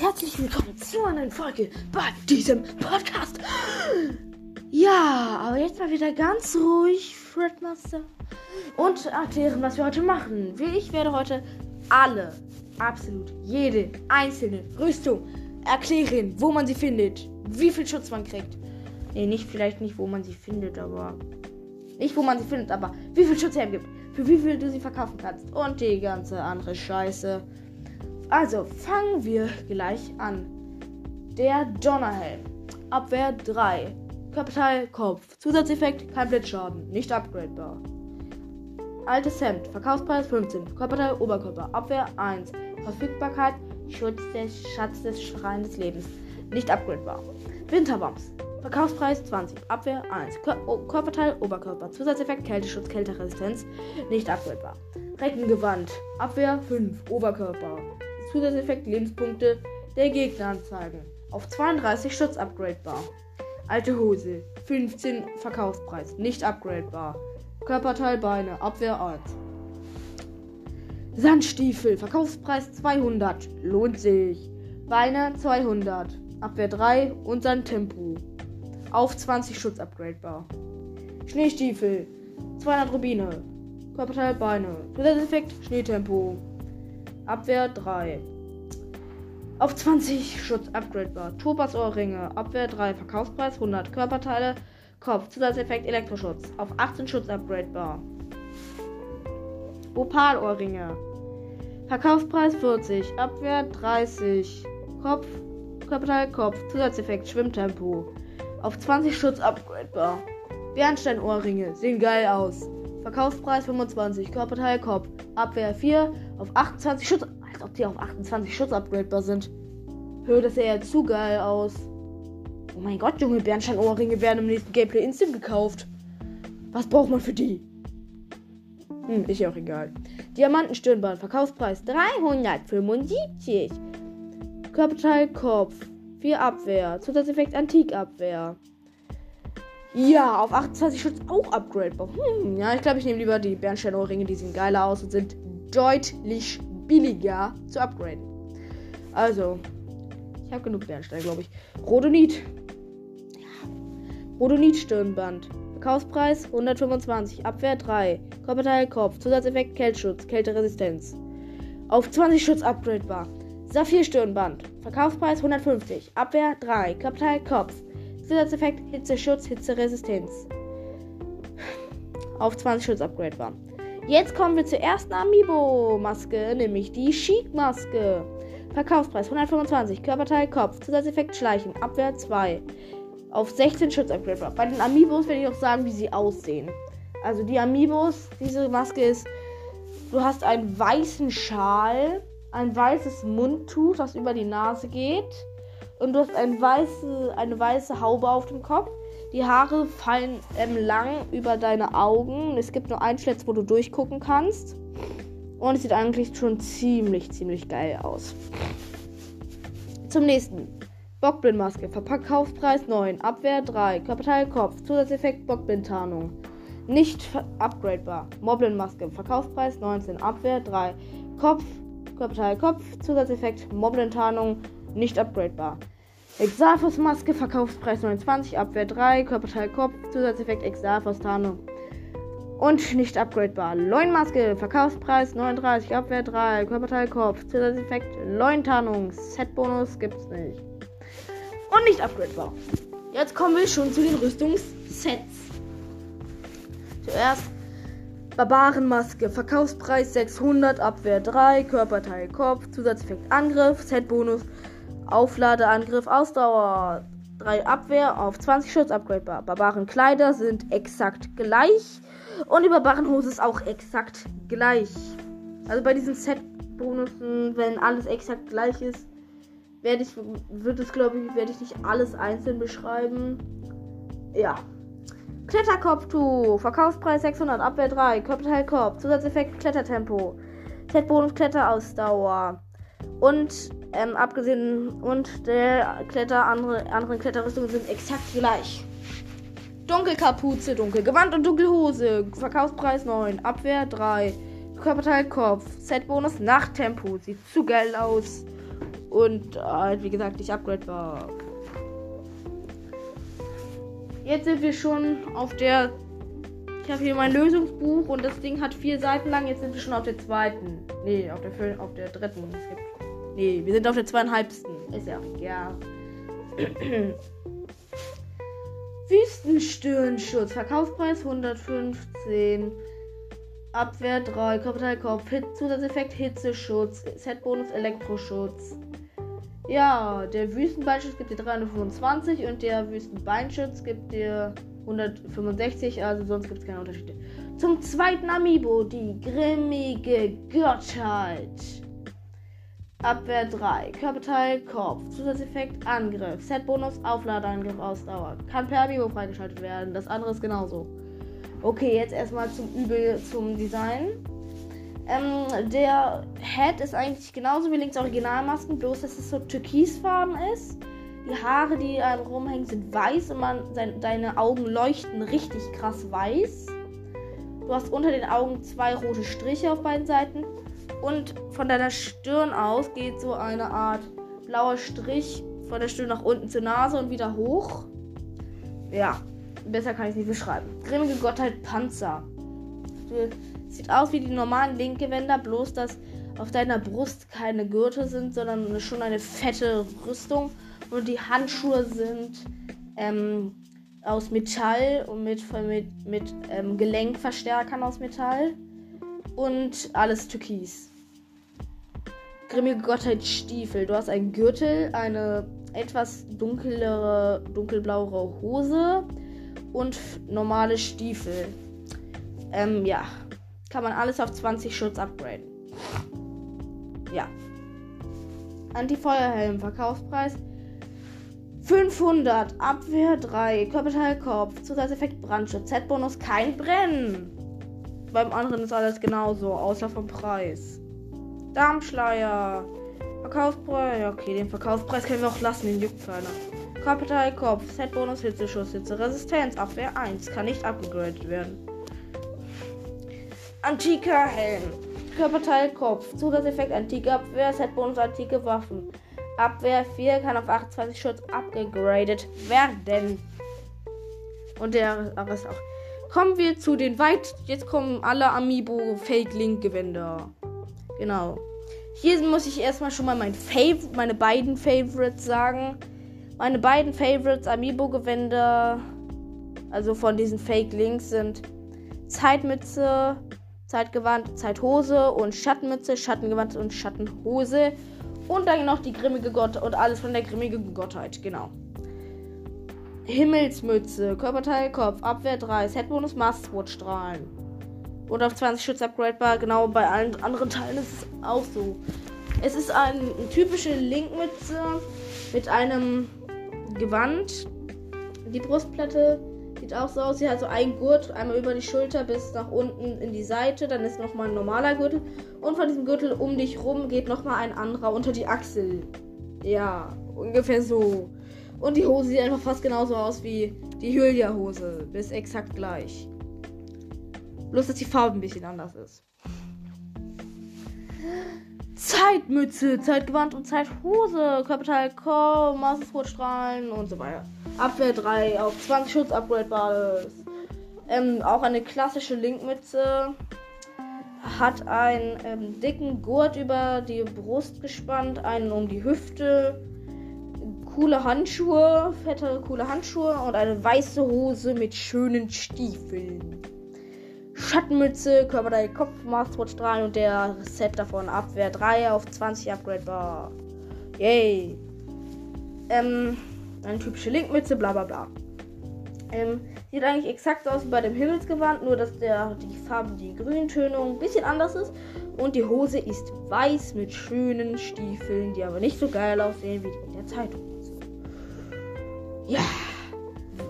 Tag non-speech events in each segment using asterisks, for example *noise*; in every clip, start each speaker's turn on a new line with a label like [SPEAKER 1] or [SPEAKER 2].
[SPEAKER 1] herzlich willkommen zu einer neuen Folge bei diesem Podcast. Ja, aber jetzt mal wieder ganz ruhig, Fredmaster, und erklären, was wir heute machen. Ich werde heute alle, absolut jede einzelne Rüstung erklären, wo man sie findet, wie viel Schutz man kriegt. Nee, nicht vielleicht nicht, wo man sie findet, aber nicht, wo man sie findet, aber wie viel Schutz er gibt, für wie viel du sie verkaufen kannst und die ganze andere Scheiße. Also fangen wir gleich an. Der Donnerhelm. Abwehr 3. Körperteil Kopf. Zusatzeffekt kein Blitzschaden. Nicht upgradebar. Altes Hemd. Verkaufspreis 15. Körperteil Oberkörper. Abwehr 1. Verfügbarkeit Schutz des Schatz des Schrein des Lebens. Nicht upgradebar. Winterbombs. Verkaufspreis 20. Abwehr 1. Kör Körperteil Oberkörper. Zusatzeffekt Kälteschutz Kälteresistenz. Nicht upgradebar. Reckengewand. Abwehr 5. Oberkörper. Zusatzeffekt Lebenspunkte der Gegner anzeigen. Auf 32 Schutz upgradebar. Alte Hose. 15 Verkaufspreis. Nicht upgradebar. Körperteil Beine. Abwehr 1. Sandstiefel. Verkaufspreis 200. Lohnt sich. Beine 200. Abwehr 3 und Sandtempo. Auf 20 Schutz upgradebar. Schneestiefel. 200 Rubine. Körperteil Beine. Zusatzeffekt Schneetempo. Abwehr 3. Auf 20 Schutz upgradebar. Tobas Ohrringe. Abwehr 3. Verkaufspreis 100. Körperteile. Kopf. Zusatzeffekt Elektroschutz. Auf 18 Schutz upgradebar. Opal-Ohrringe. Verkaufspreis 40. Abwehr 30. Kopf. Körperteil Kopf. Zusatzeffekt Schwimmtempo. Auf 20 Schutz upgradebar. Bernstein-Ohrringe. Sehen geil aus. Verkaufspreis 25. Körperteil Kopf. Abwehr 4 auf 28 Schutz. Als ob die auf 28 Schutz upgradebar sind. Hör, das ja zu geil aus. Oh mein Gott, junge Bernstein-Ohrringe werden im nächsten Gameplay instant gekauft. Was braucht man für die? Hm, ist ja auch egal. Diamantenstirnband, Verkaufspreis 375. Körperteil Kopf, 4 Abwehr, Zusatzeffekt Antikabwehr. Ja, auf 28 Schutz auch upgradebar. Hm, ja, ich glaube, ich nehme lieber die Bernstein-Ohrringe, die sehen geiler aus und sind deutlich billiger zu upgraden. Also, ich habe genug Bernstein, glaube ich. Rodonit. Ja. Rodonit-Stirnband. Verkaufspreis 125. Abwehr 3. Körperteil Kopf. Zusatzeffekt Kältschutz. Kälteresistenz. Auf 20 Schutz upgradebar. Saphir-Stirnband. Verkaufspreis 150. Abwehr 3. Körperteil Kopf. Zusatzeffekt Hitzeschutz, Hitzeresistenz. Auf 20 Schutz upgradebar. Jetzt kommen wir zur ersten Amiibo-Maske, nämlich die Chic-Maske. Verkaufspreis 125, Körperteil Kopf, Zusatzeffekt Schleichen, Abwehr 2. Auf 16 Schutz upgradebar. Bei den Amiibos werde ich auch sagen, wie sie aussehen. Also die Amiibos, diese Maske ist, du hast einen weißen Schal, ein weißes Mundtuch, das über die Nase geht und du hast ein weiße, eine weiße Haube auf dem Kopf. Die Haare fallen ähm, lang über deine Augen. Es gibt nur einen Schlitz, wo du durchgucken kannst. Und es sieht eigentlich schon ziemlich, ziemlich geil aus. Zum nächsten. Bockblindmaske. Verkaufspreis 9. Abwehr 3. Körperteil Kopf. Zusatzeffekt Bockblindtarnung. Nicht upgradebar. Moblin-Maske. Verkaufspreis 19. Abwehr 3. Kopf. Körperteil Kopf. Zusatzeffekt Moblin-Tarnung. Nicht upgradebar. Exalfos Maske, Verkaufspreis 29, Abwehr 3, Körperteil Kopf, Zusatzeffekt Exalfos Tarnung. Und nicht upgradebar. Leunmaske, Verkaufspreis 39, Abwehr 3, Körperteil Kopf, Zusatzeffekt Leuntarnung. Setbonus gibt's nicht. Und nicht upgradebar. Jetzt kommen wir schon zu den Rüstungssets. Zuerst Barbarenmaske, Verkaufspreis 600, Abwehr 3, Körperteil Kopf, Zusatzeffekt Angriff, Setbonus Aufladeangriff, Ausdauer 3 Abwehr auf 20 Schutz upgradebar. Barbarenkleider sind exakt gleich. Und die Barbarenhose ist auch exakt gleich. Also bei diesen Set-Bonussen, wenn alles exakt gleich ist, werde ich, wird es glaube ich, werde ich nicht alles einzeln beschreiben. Ja. Kletterkopftuch, Verkaufspreis 600, Abwehr 3, Körperteil Kopf, Zusatzeffekt Klettertempo, Set-Bonus Kletterausdauer. Und ähm, abgesehen und der Kletter, andere, andere Kletterrüstungen sind exakt gleich. Dunkelkapuze, Dunkelgewand und Dunkelhose. Verkaufspreis 9, Abwehr 3, Körperteil Kopf, Setbonus Nachttempo. Sieht zu geil aus. Und halt, wie gesagt, nicht upgradebar. Jetzt sind wir schon auf der. Ich habe hier mein Lösungsbuch und das Ding hat vier Seiten lang. Jetzt sind wir schon auf der zweiten. Nee, auf der, auf der dritten. Nee, wir sind auf der zweieinhalbsten. Ist ja auch egal. *clears throat* Wüstenstirnschutz. Verkaufspreis 115. Abwehr 3. Kapitalkopf. Hit Zusatzeffekt Hitzeschutz. Setbonus Elektroschutz. Ja, der Wüstenbeinschutz gibt dir 325 und der Wüstenbeinschutz gibt dir 165. Also sonst gibt es keine Unterschiede. Zum zweiten Amiibo. Die grimmige Gottheit. Abwehr 3. Körperteil, Kopf. Zusatzeffekt, Angriff. Set-Bonus, Aufladeangriff, Ausdauer. Kann per Amiibo freigeschaltet werden. Das andere ist genauso. Okay, jetzt erstmal zum Übel zum Design. Ähm, der Head ist eigentlich genauso wie links Originalmasken, bloß dass es so türkisfarben ist. Die Haare, die einem rumhängen, sind weiß und man, sein, deine Augen leuchten richtig krass weiß. Du hast unter den Augen zwei rote Striche auf beiden Seiten und von deiner Stirn aus geht so eine Art blauer Strich von der Stirn nach unten zur Nase und wieder hoch. Ja, besser kann ich es nicht beschreiben. Grimmige Gottheit Panzer. Sieht aus wie die normalen Linkgewänder, bloß dass auf deiner Brust keine Gürtel sind, sondern schon eine fette Rüstung. Und die Handschuhe sind ähm, aus Metall und mit, mit, mit ähm, Gelenkverstärkern aus Metall. Und alles türkis grimmige Gottheit Stiefel. Du hast einen Gürtel, eine etwas dunklere, dunkelblauere Hose und normale Stiefel. Ähm, ja. Kann man alles auf 20 Schutz upgraden. Ja. Anti-Feuerhelm, Verkaufspreis 500, Abwehr 3, Körperteil Kopf, Zusatzeffekt Brandschutz, Z-Bonus kein Brennen. Beim anderen ist alles genauso, außer vom Preis. Darmschleier. Verkaufspreis. Okay, den Verkaufspreis können wir auch lassen, den juckt keiner. Kapital Kopf, Set Bonus, Hitzeschuss, Hitze, Resistenz, Abwehr 1, kann nicht abgegradet werden. Antiker Helm, Körperteil Kopf, Zusatzeffekt Antike Abwehr, Set Bonus, antike Waffen. Abwehr 4 kann auf 28 Schutz abgegradet werden. Und der Rest auch. Kommen wir zu den weit. Jetzt kommen alle Amiibo Fake Link Gewänder. Genau. Hier muss ich erstmal schon mal mein Fav meine beiden Favorites sagen. Meine beiden Favorites Amiibo-Gewänder, also von diesen Fake Links, sind Zeitmütze, Zeitgewand, Zeithose und Schattenmütze, Schattengewand und Schattenhose. Und dann noch die grimmige Gottheit und alles von der grimmigen Gottheit, genau. Himmelsmütze, Körperteil, Kopf, Abwehr 3, Setbonus, Mastwatch-Strahlen und auf 20 Schutz upgradebar. Genau bei allen anderen Teilen ist es auch so. Es ist eine typische Linkmütze mit einem Gewand. Die Brustplatte sieht auch so aus. Sie hat so einen Gurt, einmal über die Schulter bis nach unten in die Seite. Dann ist nochmal ein normaler Gürtel. Und von diesem Gürtel um dich rum geht nochmal ein anderer unter die Achsel. Ja, ungefähr so. Und die Hose sieht einfach fast genauso aus wie die Hylia-Hose. Bis exakt gleich. Bloß, dass die Farbe ein bisschen anders ist. Zeitmütze, Zeitgewand und Zeithose, Körperteil, Korb, Maßesrotstrahlen und so weiter. Abwehr 3 auf 20 Schutz upgradebares. Ähm, auch eine klassische Linkmütze. Hat einen ähm, dicken Gurt über die Brust gespannt, einen um die Hüfte, coole Handschuhe, fette, coole Handschuhe und eine weiße Hose mit schönen Stiefeln. Schattenmütze, Körperteil, Kopf, Masterwatch 3 und der Set davon Abwehr 3 auf 20 upgradebar. Yay. Ähm, eine typische Linkmütze, bla bla bla. Ähm, sieht eigentlich exakt aus wie bei dem Himmelsgewand, nur dass der, die Farbe, die Grüntönung ein bisschen anders ist. Und die Hose ist weiß mit schönen Stiefeln, die aber nicht so geil aussehen wie die in der Zeitung. Ja.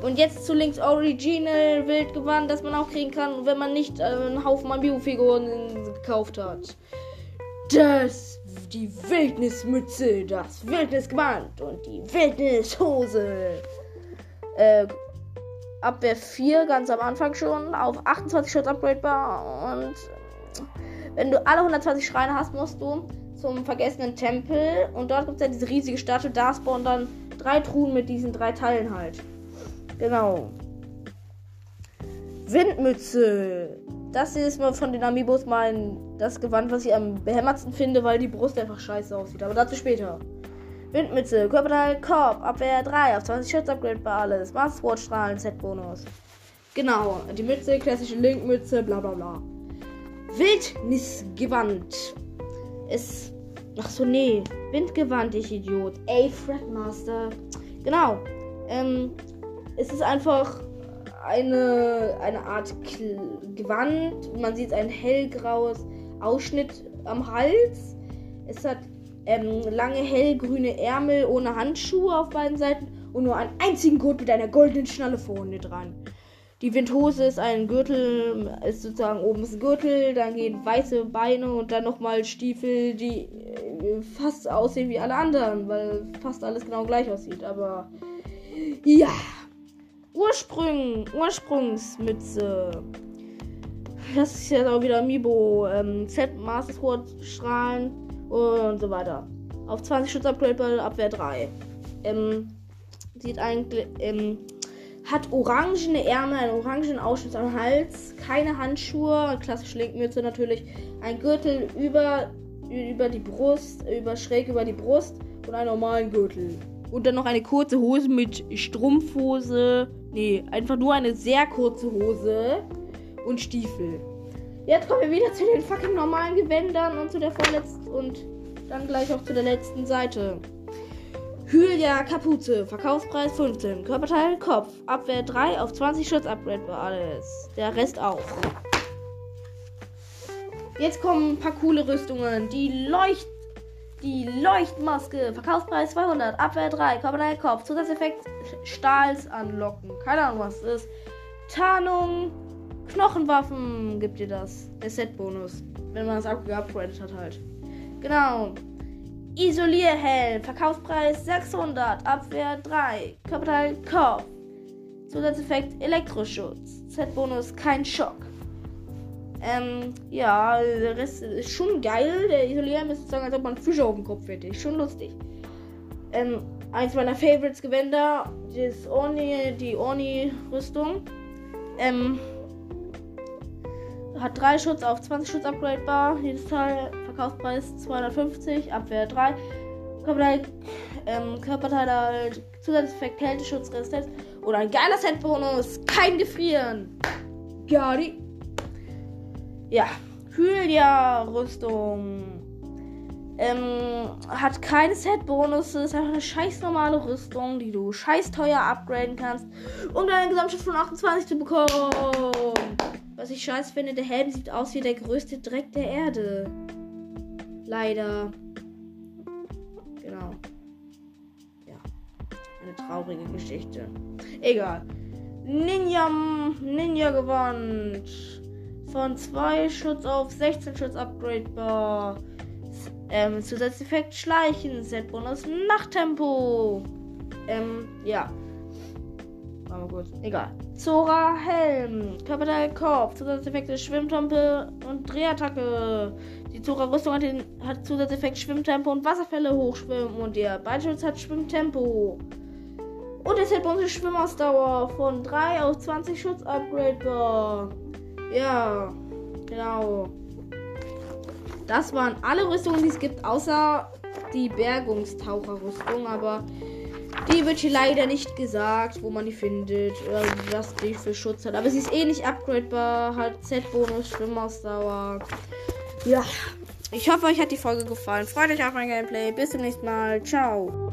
[SPEAKER 1] Und jetzt zu Links Original Wildgewand, das man auch kriegen kann, wenn man nicht äh, einen Haufen Amiibo-Figuren gekauft hat. Das, die Wildnismütze, das Wildnisgewand und die Wildnishose. Äh, Abwehr 4 ganz am Anfang schon, auf 28 Schutz upgradebar und wenn du alle 120 Schreine hast, musst du zum vergessenen Tempel und dort gibt es ja diese riesige Statue. Da spawnen dann drei Truhen mit diesen drei Teilen halt. Genau. Windmütze. Das ist mal von den Amiibos mein das Gewand, was ich am behämmertsten finde, weil die Brust einfach scheiße aussieht. Aber dazu später. Windmütze, Körperteil, Korb, Abwehr 3, auf 20 Schutz upgradebar alles. Master Sword Strahlen, Set-Bonus. Genau, die Mütze, klassische Linkmütze, bla bla bla. Wildnisgewand. Es. Ach so, nee. Windgewand, ich Idiot. Ey, Fredmaster. Genau. Ähm, es ist einfach eine, eine Art K Gewand. Man sieht ein hellgraues Ausschnitt am Hals. Es hat ähm, lange hellgrüne Ärmel ohne Handschuhe auf beiden Seiten und nur einen einzigen Gurt mit einer goldenen Schnalle vorne dran. Die Windhose ist ein Gürtel, ist sozusagen oben ist ein Gürtel, dann gehen weiße Beine und dann nochmal Stiefel, die äh, fast aussehen wie alle anderen, weil fast alles genau gleich aussieht. Aber ja. Ursprung, Ursprungsmütze. Das ist jetzt auch wieder Amiibo. Ähm, Z Master Sword Strahlen und so weiter. Auf 20 Schutz Upgrade bei Abwehr 3. Ähm, sieht eigentlich. Ähm, hat orangene Ärmel, einen orangen Ausschnitt am Hals, keine Handschuhe, klassische Linkmütze natürlich, ein Gürtel über, über die Brust, über schräg über die Brust und einen normalen Gürtel. Und dann noch eine kurze Hose mit Strumpfhose. Nee, einfach nur eine sehr kurze Hose und Stiefel. Jetzt kommen wir wieder zu den fucking normalen Gewändern und zu der vorletzten und dann gleich auch zu der letzten Seite. Hylia Kapuze, Verkaufspreis 15, Körperteil Kopf, Abwehr 3 auf 20 Schutz Upgrade war alles. Der Rest auch. Jetzt kommen ein paar coole Rüstungen. Die Leucht die Leuchtmaske, Verkaufspreis 200, Abwehr 3, Körperteil Kopf, Zusatzeffekt Stahls anlocken. Keine Ahnung, was das ist. Tarnung, Knochenwaffen gibt dir das. Der Set-Bonus. Wenn man das geupgradet hat halt. Genau. Isolierhelm. Verkaufspreis 600. Abwehr 3. Körperteil Kopf. Zusatzeffekt Elektroschutz. Z-Bonus kein Schock. Ähm, ja, der Rest ist schon geil. Der Isolierhelm ist sozusagen, als ob man Fische auf dem Kopf hätte. Schon lustig. Ähm, eins meiner Favorites Gewänder, das Orni, die Orni-Rüstung. Ähm, hat 3 Schutz auf 20 Schutz upgradebar. Jedes Teil Verkaufspreis 250, Abwehr 3. Körperteil, ähm, Körperteil halt, Zusatzeffekt Kälteschutz, Resistenz. Oder ein geiler Set-Bonus. Kein Gefrieren. Gari. Ja. Hylia-Rüstung. Ähm, hat keine Set-Bonus. Ist einfach eine scheiß normale Rüstung, die du scheiß teuer upgraden kannst, um deine Gesamtschiff von 28 zu bekommen. Was ich scheiß finde, der Helm sieht aus wie der größte Dreck der Erde. Leider. Genau. Ja. Eine traurige Geschichte. Egal. Ninja, Ninja Gewand. Von 2 Schutz auf 16 Schutz upgradebar. Ähm, Zusatzeffekt Schleichen, Set-Bonus Nachttempo. Ähm, ja. Machen wir kurz. Egal. Zora Helm. Körperteil Kopf. Zusatzeffekte Schwimmtempo und Drehattacke. Die Zora Rüstung hat, den, hat Zusatzeffekt Schwimmtempo und Wasserfälle hochschwimmen. Und der Beinschutz hat Schwimmtempo. Und der Set unsere Schwimmausdauer von 3 auf 20 Schutz upgradebar. Ja, genau. Das waren alle Rüstungen, die es gibt, außer die Bergungstaucherrüstung. Aber die wird hier leider nicht gesagt, wo man die findet oder was die für Schutz hat. Aber sie ist eh nicht upgradebar, hat Z-Bonus, Schwimmausdauer. Ja, ich hoffe, euch hat die Folge gefallen. Freut euch auf mein Gameplay. Bis zum nächsten Mal. Ciao.